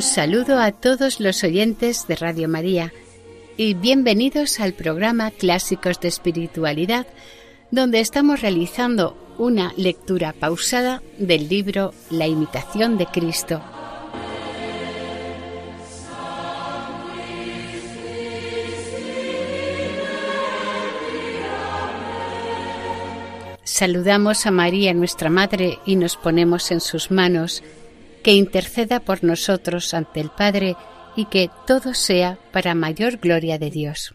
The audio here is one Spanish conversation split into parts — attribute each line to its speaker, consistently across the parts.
Speaker 1: Un saludo a todos los oyentes de Radio María y bienvenidos al programa Clásicos de Espiritualidad, donde estamos realizando una lectura pausada del libro La imitación de Cristo. Saludamos a María, nuestra Madre, y nos ponemos en sus manos que interceda por nosotros ante el Padre y que todo sea para mayor gloria de Dios.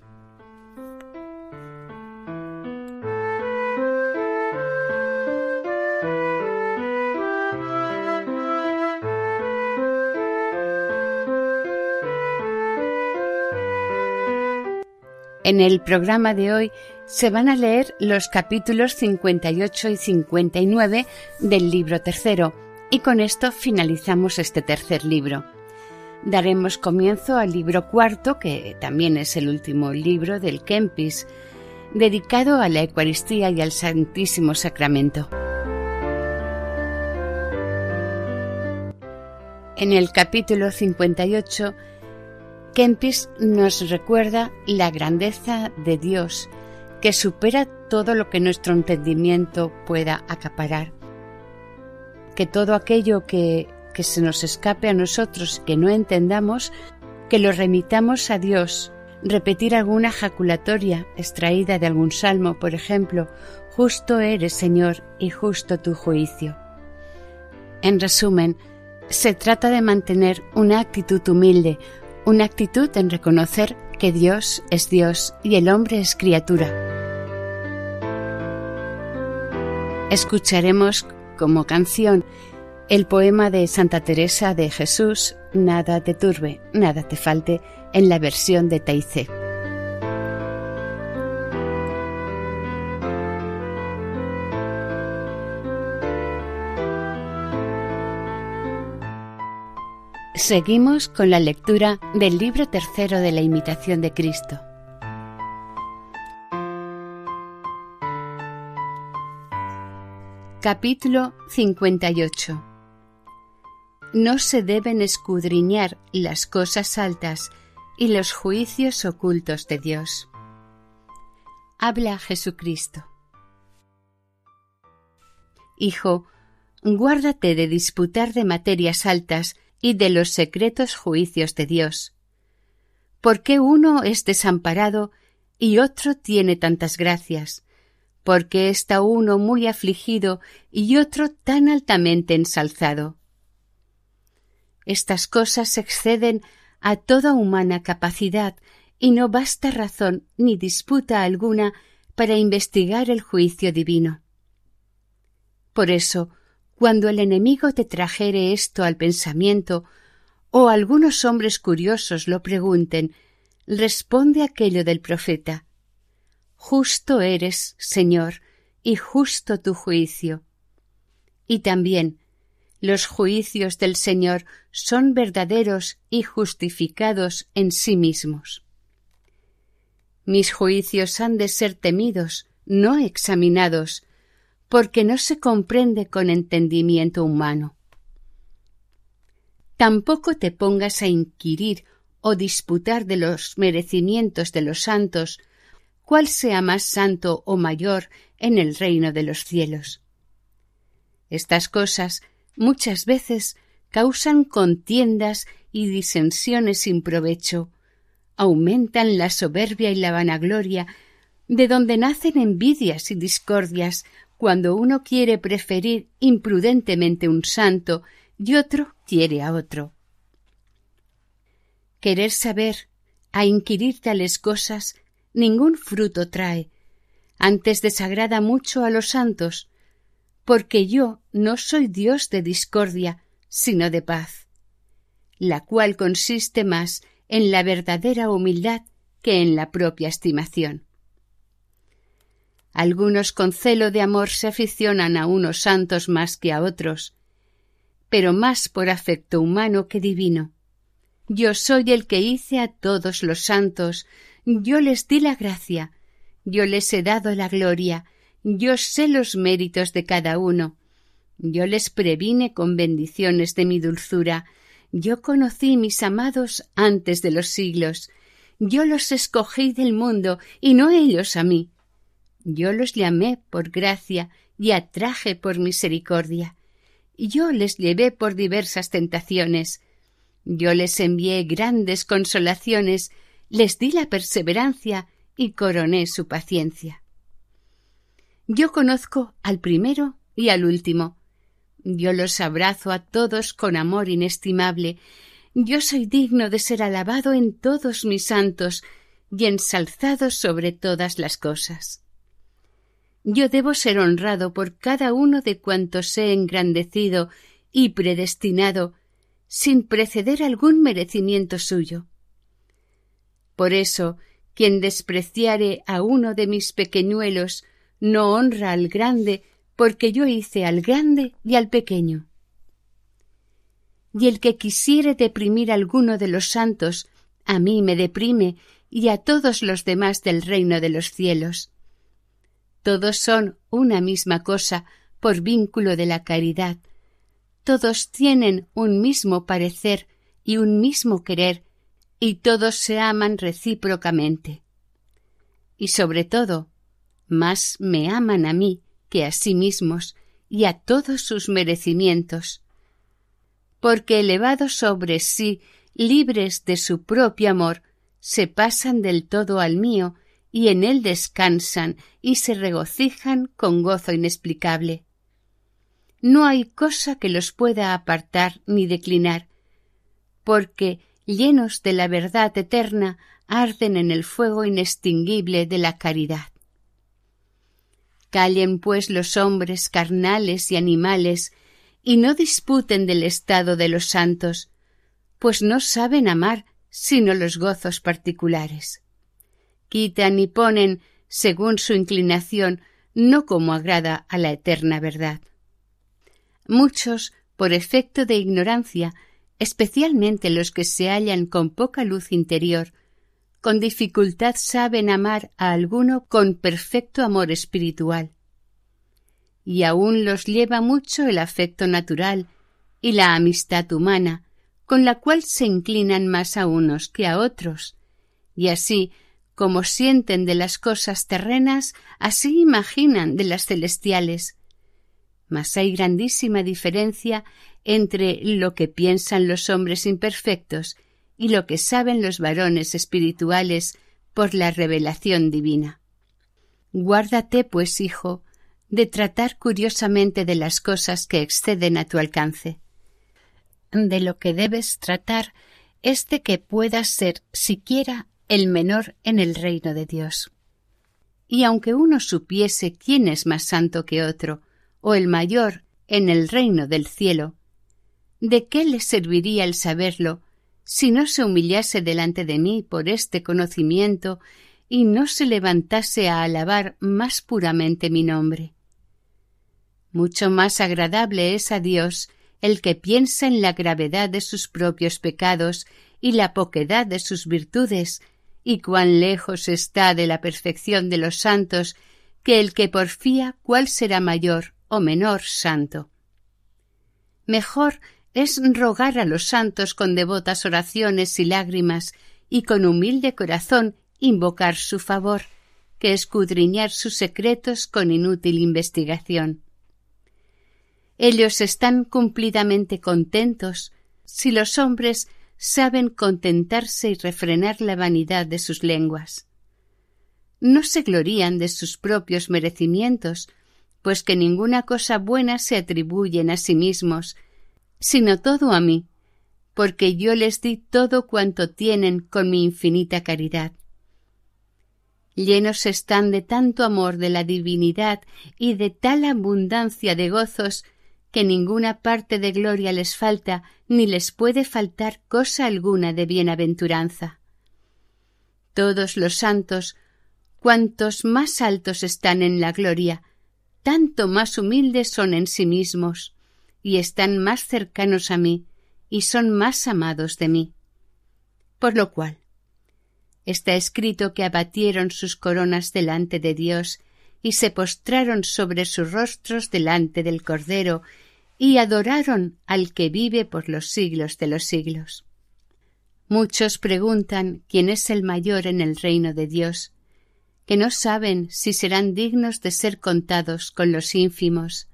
Speaker 1: En el programa de hoy se van a leer los capítulos 58 y 59 del libro tercero, y con esto finalizamos este tercer libro. Daremos comienzo al libro cuarto, que también es el último libro del Kempis, dedicado a la Eucaristía y al Santísimo Sacramento. En el capítulo 58, Kempis nos recuerda la grandeza de Dios, que supera todo lo que nuestro entendimiento pueda acaparar que todo aquello que, que se nos escape a nosotros, que no entendamos, que lo remitamos a Dios, repetir alguna jaculatoria extraída de algún salmo, por ejemplo, justo eres, Señor, y justo tu juicio. En resumen, se trata de mantener una actitud humilde, una actitud en reconocer que Dios es Dios y el hombre es criatura. Escucharemos como canción el poema de Santa Teresa de Jesús, Nada te turbe, nada te falte, en la versión de Taizé. Seguimos con la lectura del libro tercero de la imitación de Cristo. Capítulo 58 No se deben escudriñar las cosas altas y los juicios ocultos de Dios. Habla Jesucristo. Hijo, guárdate de disputar de materias altas y de los secretos juicios de Dios. ¿Por qué uno es desamparado y otro tiene tantas gracias? Porque está uno muy afligido y otro tan altamente ensalzado. Estas cosas exceden a toda humana capacidad y no basta razón ni disputa alguna para investigar el juicio divino. Por eso, cuando el enemigo te trajere esto al pensamiento, o algunos hombres curiosos lo pregunten, responde aquello del profeta Justo eres, Señor, y justo tu juicio. Y también los juicios del Señor son verdaderos y justificados en sí mismos. Mis juicios han de ser temidos, no examinados, porque no se comprende con entendimiento humano. Tampoco te pongas a inquirir o disputar de los merecimientos de los santos cuál sea más santo o mayor en el reino de los cielos. Estas cosas muchas veces causan contiendas y disensiones sin provecho, aumentan la soberbia y la vanagloria, de donde nacen envidias y discordias cuando uno quiere preferir imprudentemente un santo y otro quiere a otro. Querer saber, a inquirir tales cosas, ningún fruto trae, antes desagrada mucho a los santos, porque yo no soy Dios de discordia, sino de paz, la cual consiste más en la verdadera humildad que en la propia estimación. Algunos con celo de amor se aficionan a unos santos más que a otros, pero más por afecto humano que divino. Yo soy el que hice a todos los santos, yo les di la gracia, yo les he dado la gloria, yo sé los méritos de cada uno, yo les previne con bendiciones de mi dulzura, yo conocí mis amados antes de los siglos, yo los escogí del mundo y no ellos a mí. Yo los llamé por gracia y atraje por misericordia. Yo les llevé por diversas tentaciones. Yo les envié grandes consolaciones, les di la perseverancia y coroné su paciencia. Yo conozco al primero y al último. Yo los abrazo a todos con amor inestimable. Yo soy digno de ser alabado en todos mis santos y ensalzado sobre todas las cosas yo debo ser honrado por cada uno de cuantos he engrandecido y predestinado sin preceder algún merecimiento suyo. Por eso, quien despreciare a uno de mis pequeñuelos no honra al grande, porque yo hice al grande y al pequeño. Y el que quisiere deprimir a alguno de los santos, a mí me deprime y a todos los demás del reino de los cielos todos son una misma cosa por vínculo de la caridad. Todos tienen un mismo parecer y un mismo querer, y todos se aman recíprocamente. Y sobre todo, más me aman a mí que a sí mismos y a todos sus merecimientos, porque elevados sobre sí, libres de su propio amor, se pasan del todo al mío y en él descansan y se regocijan con gozo inexplicable. No hay cosa que los pueda apartar ni declinar, porque, llenos de la verdad eterna, arden en el fuego inextinguible de la caridad. Callen, pues, los hombres carnales y animales, y no disputen del estado de los santos, pues no saben amar sino los gozos particulares quitan y ponen según su inclinación, no como agrada a la eterna verdad. Muchos, por efecto de ignorancia, especialmente los que se hallan con poca luz interior, con dificultad saben amar a alguno con perfecto amor espiritual. Y aún los lleva mucho el afecto natural y la amistad humana, con la cual se inclinan más a unos que a otros, y así como sienten de las cosas terrenas, así imaginan de las celestiales. Mas hay grandísima diferencia entre lo que piensan los hombres imperfectos y lo que saben los varones espirituales por la revelación divina. Guárdate, pues, hijo, de tratar curiosamente de las cosas que exceden a tu alcance. De lo que debes tratar es de que puedas ser siquiera el menor en el reino de Dios. Y aunque uno supiese quién es más santo que otro, o el mayor en el reino del cielo, ¿de qué le serviría el saberlo si no se humillase delante de mí por este conocimiento y no se levantase a alabar más puramente mi nombre? Mucho más agradable es a Dios el que piensa en la gravedad de sus propios pecados y la poquedad de sus virtudes y cuán lejos está de la perfección de los santos que el que porfía cuál será mayor o menor santo. Mejor es rogar a los santos con devotas oraciones y lágrimas y con humilde corazón invocar su favor que escudriñar sus secretos con inútil investigación. Ellos están cumplidamente contentos si los hombres saben contentarse y refrenar la vanidad de sus lenguas. No se glorían de sus propios merecimientos, pues que ninguna cosa buena se atribuyen a sí mismos, sino todo a mí, porque yo les di todo cuanto tienen con mi infinita caridad. Llenos están de tanto amor de la divinidad y de tal abundancia de gozos que ninguna parte de gloria les falta ni les puede faltar cosa alguna de bienaventuranza. Todos los santos, cuantos más altos están en la gloria, tanto más humildes son en sí mismos, y están más cercanos a mí, y son más amados de mí. Por lo cual, está escrito que abatieron sus coronas delante de Dios y se postraron sobre sus rostros delante del Cordero y adoraron al que vive por los siglos de los siglos. Muchos preguntan quién es el mayor en el reino de Dios, que no saben si serán dignos de ser contados con los ínfimos.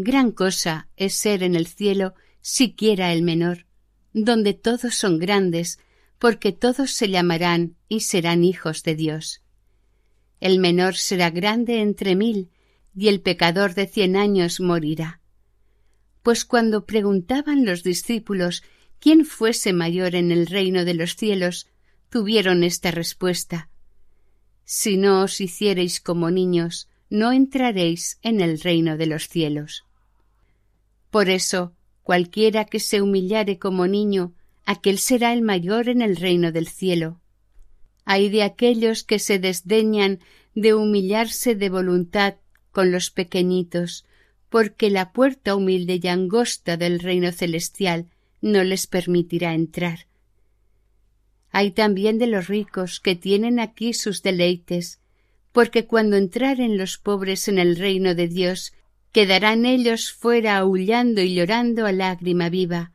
Speaker 1: Gran cosa es ser en el cielo siquiera el menor, donde todos son grandes, porque todos se llamarán y serán hijos de Dios. El menor será grande entre mil, y el pecador de cien años morirá. Pues cuando preguntaban los discípulos quién fuese mayor en el reino de los cielos, tuvieron esta respuesta Si no os hiciereis como niños, no entraréis en el reino de los cielos. Por eso, cualquiera que se humillare como niño, aquel será el mayor en el reino del cielo. Hay de aquellos que se desdeñan de humillarse de voluntad con los pequeñitos, porque la puerta humilde y angosta del reino celestial no les permitirá entrar. Hay también de los ricos que tienen aquí sus deleites, porque cuando entraren los pobres en el reino de Dios, quedarán ellos fuera aullando y llorando a lágrima viva,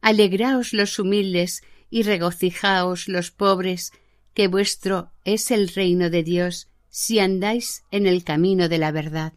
Speaker 1: Alegraos los humildes y regocijaos los pobres, que vuestro es el reino de Dios, si andáis en el camino de la verdad.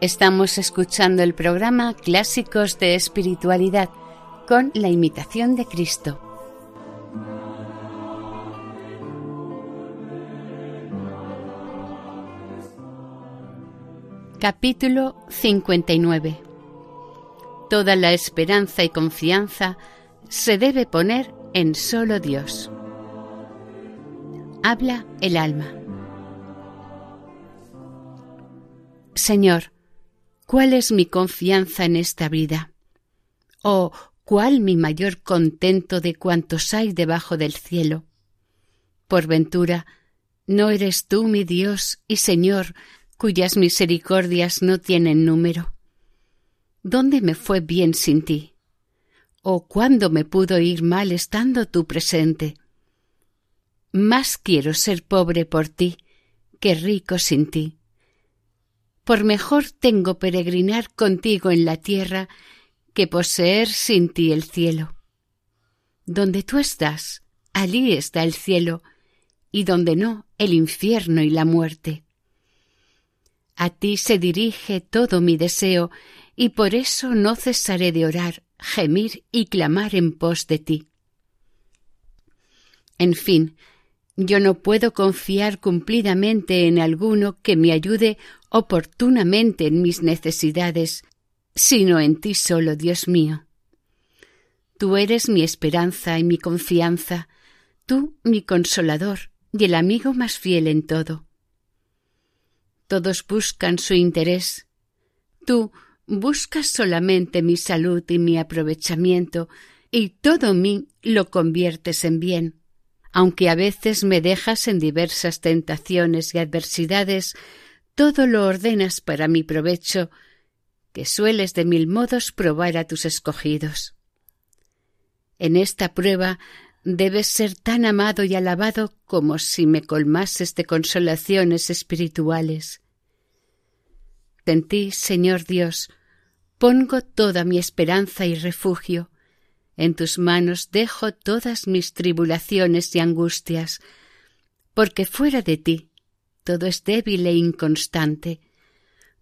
Speaker 1: Estamos escuchando el programa Clásicos de Espiritualidad con la imitación de Cristo. Capítulo 59 Toda la esperanza y confianza se debe poner en solo Dios. Habla el alma. Señor, ¿cuál es mi confianza en esta vida? ¿O cuál mi mayor contento de cuantos hay debajo del cielo? Por ventura, ¿no eres tú mi Dios y Señor, cuyas misericordias no tienen número? ¿Dónde me fue bien sin ti? ¿O cuándo me pudo ir mal estando tú presente? Más quiero ser pobre por ti que rico sin ti por mejor tengo peregrinar contigo en la tierra que poseer sin ti el cielo. Donde tú estás, allí está el cielo, y donde no, el infierno y la muerte. A ti se dirige todo mi deseo, y por eso no cesaré de orar, gemir y clamar en pos de ti. En fin, yo no puedo confiar cumplidamente en alguno que me ayude oportunamente en mis necesidades, sino en ti solo, Dios mío. Tú eres mi esperanza y mi confianza, tú mi consolador y el amigo más fiel en todo. Todos buscan su interés. Tú buscas solamente mi salud y mi aprovechamiento, y todo mí lo conviertes en bien aunque a veces me dejas en diversas tentaciones y adversidades, todo lo ordenas para mi provecho, que sueles de mil modos probar a tus escogidos. En esta prueba debes ser tan amado y alabado como si me colmases de consolaciones espirituales. En ti, Señor Dios, pongo toda mi esperanza y refugio, en tus manos dejo todas mis tribulaciones y angustias, porque fuera de ti todo es débil e inconstante,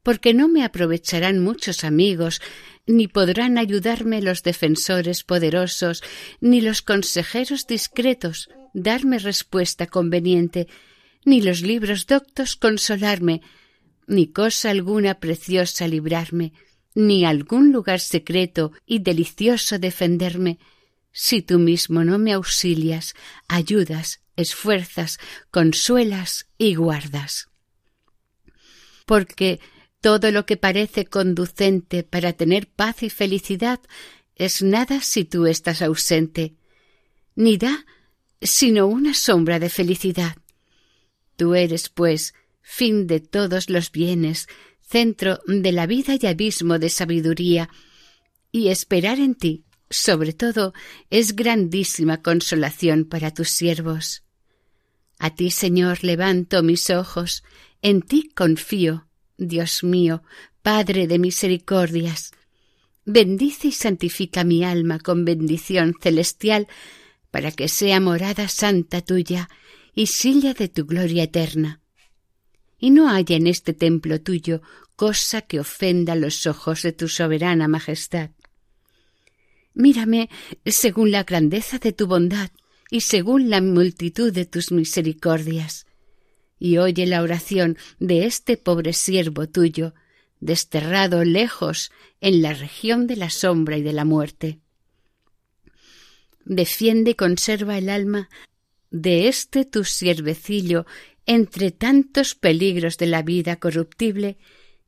Speaker 1: porque no me aprovecharán muchos amigos, ni podrán ayudarme los defensores poderosos, ni los consejeros discretos darme respuesta conveniente, ni los libros doctos consolarme, ni cosa alguna preciosa librarme, ni algún lugar secreto y delicioso defenderme, si tú mismo no me auxilias, ayudas, esfuerzas, consuelas y guardas. Porque todo lo que parece conducente para tener paz y felicidad es nada si tú estás ausente, ni da sino una sombra de felicidad. Tú eres, pues, fin de todos los bienes, centro de la vida y abismo de sabiduría, y esperar en ti, sobre todo, es grandísima consolación para tus siervos. A ti, Señor, levanto mis ojos, en ti confío, Dios mío, Padre de misericordias. Bendice y santifica mi alma con bendición celestial, para que sea morada santa tuya y silla de tu gloria eterna y no haya en este templo tuyo cosa que ofenda los ojos de tu soberana majestad. Mírame según la grandeza de tu bondad y según la multitud de tus misericordias, y oye la oración de este pobre siervo tuyo, desterrado lejos en la región de la sombra y de la muerte. Defiende y conserva el alma de este tu siervecillo entre tantos peligros de la vida corruptible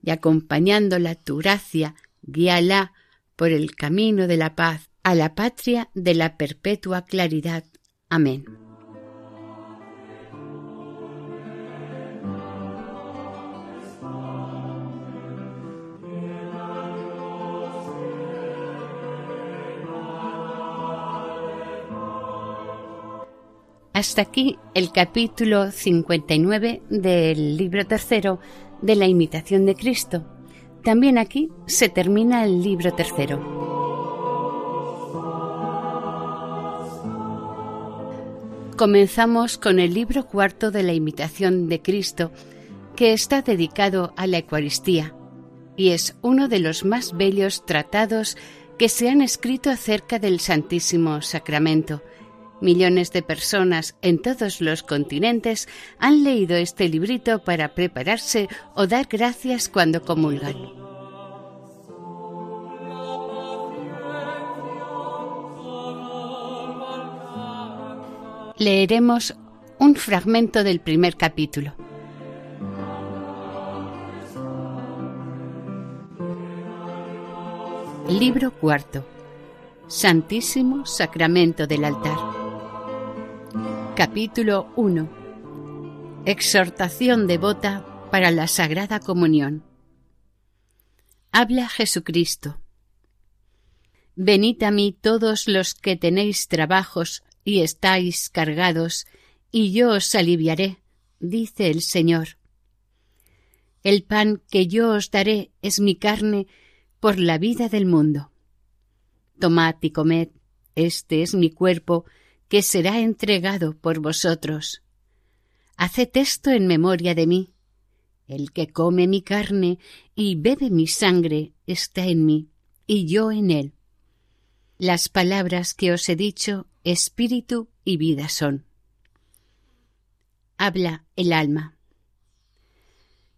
Speaker 1: y acompañándola tu gracia, guíala por el camino de la paz a la patria de la perpetua claridad. Amén. Hasta aquí el capítulo 59 del libro tercero de la imitación de Cristo. También aquí se termina el libro tercero. Comenzamos con el libro cuarto de la imitación de Cristo, que está dedicado a la Eucaristía, y es uno de los más bellos tratados que se han escrito acerca del Santísimo Sacramento Millones de personas en todos los continentes han leído este librito para prepararse o dar gracias cuando comulgan. Leeremos un fragmento del primer capítulo. Libro cuarto. Santísimo Sacramento del altar. Capítulo 1. Exhortación devota para la Sagrada Comunión. Habla Jesucristo. Venid a mí todos los que tenéis trabajos y estáis cargados, y yo os aliviaré, dice el Señor. El pan que yo os daré es mi carne por la vida del mundo. Tomad y comed, este es mi cuerpo, que será entregado por vosotros. Haced esto en memoria de mí. El que come mi carne y bebe mi sangre está en mí, y yo en él. Las palabras que os he dicho, espíritu y vida son. Habla el alma.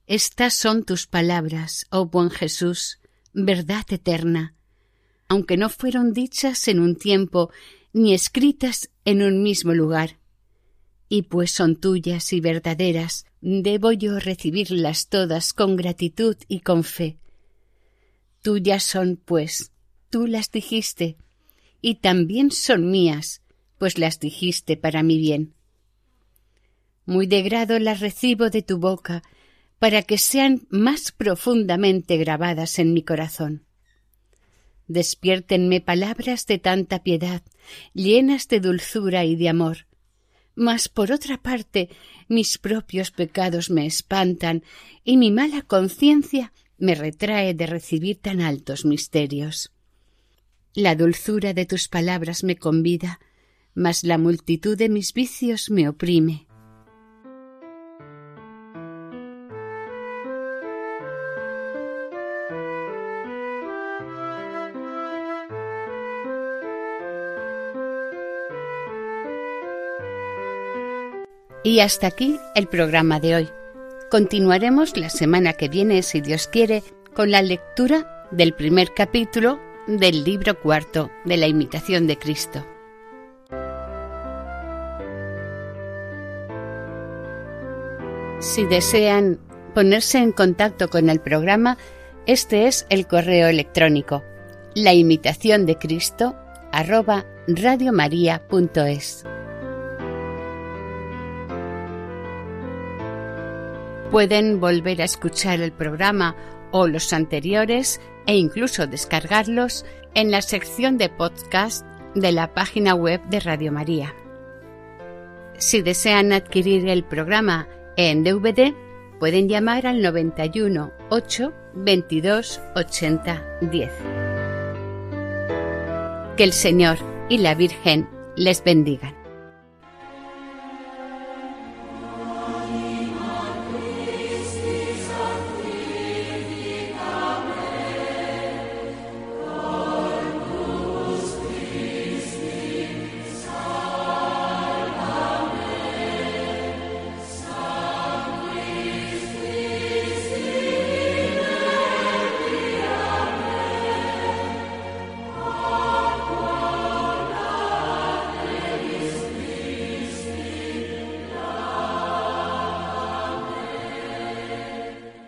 Speaker 1: Estas son tus palabras, oh buen Jesús, verdad eterna, aunque no fueron dichas en un tiempo ni escritas en un mismo lugar. Y pues son tuyas y verdaderas, debo yo recibirlas todas con gratitud y con fe. Tuyas son, pues, tú las dijiste, y también son mías, pues las dijiste para mi bien. Muy de grado las recibo de tu boca, para que sean más profundamente grabadas en mi corazón. Despiértenme palabras de tanta piedad, llenas de dulzura y de amor. Mas por otra parte, mis propios pecados me espantan y mi mala conciencia me retrae de recibir tan altos misterios. La dulzura de tus palabras me convida, mas la multitud de mis vicios me oprime. Y hasta aquí el programa de hoy. Continuaremos la semana que viene, si Dios quiere, con la lectura del primer capítulo del libro cuarto de la imitación de Cristo. Si desean ponerse en contacto con el programa, este es el correo electrónico la imitación de Cristo arroba radiomaria.es. Pueden volver a escuchar el programa o los anteriores e incluso descargarlos en la sección de podcast de la página web de Radio María. Si desean adquirir el programa en DVD, pueden llamar al 91 8 22 80 10. Que el Señor y la Virgen les bendigan.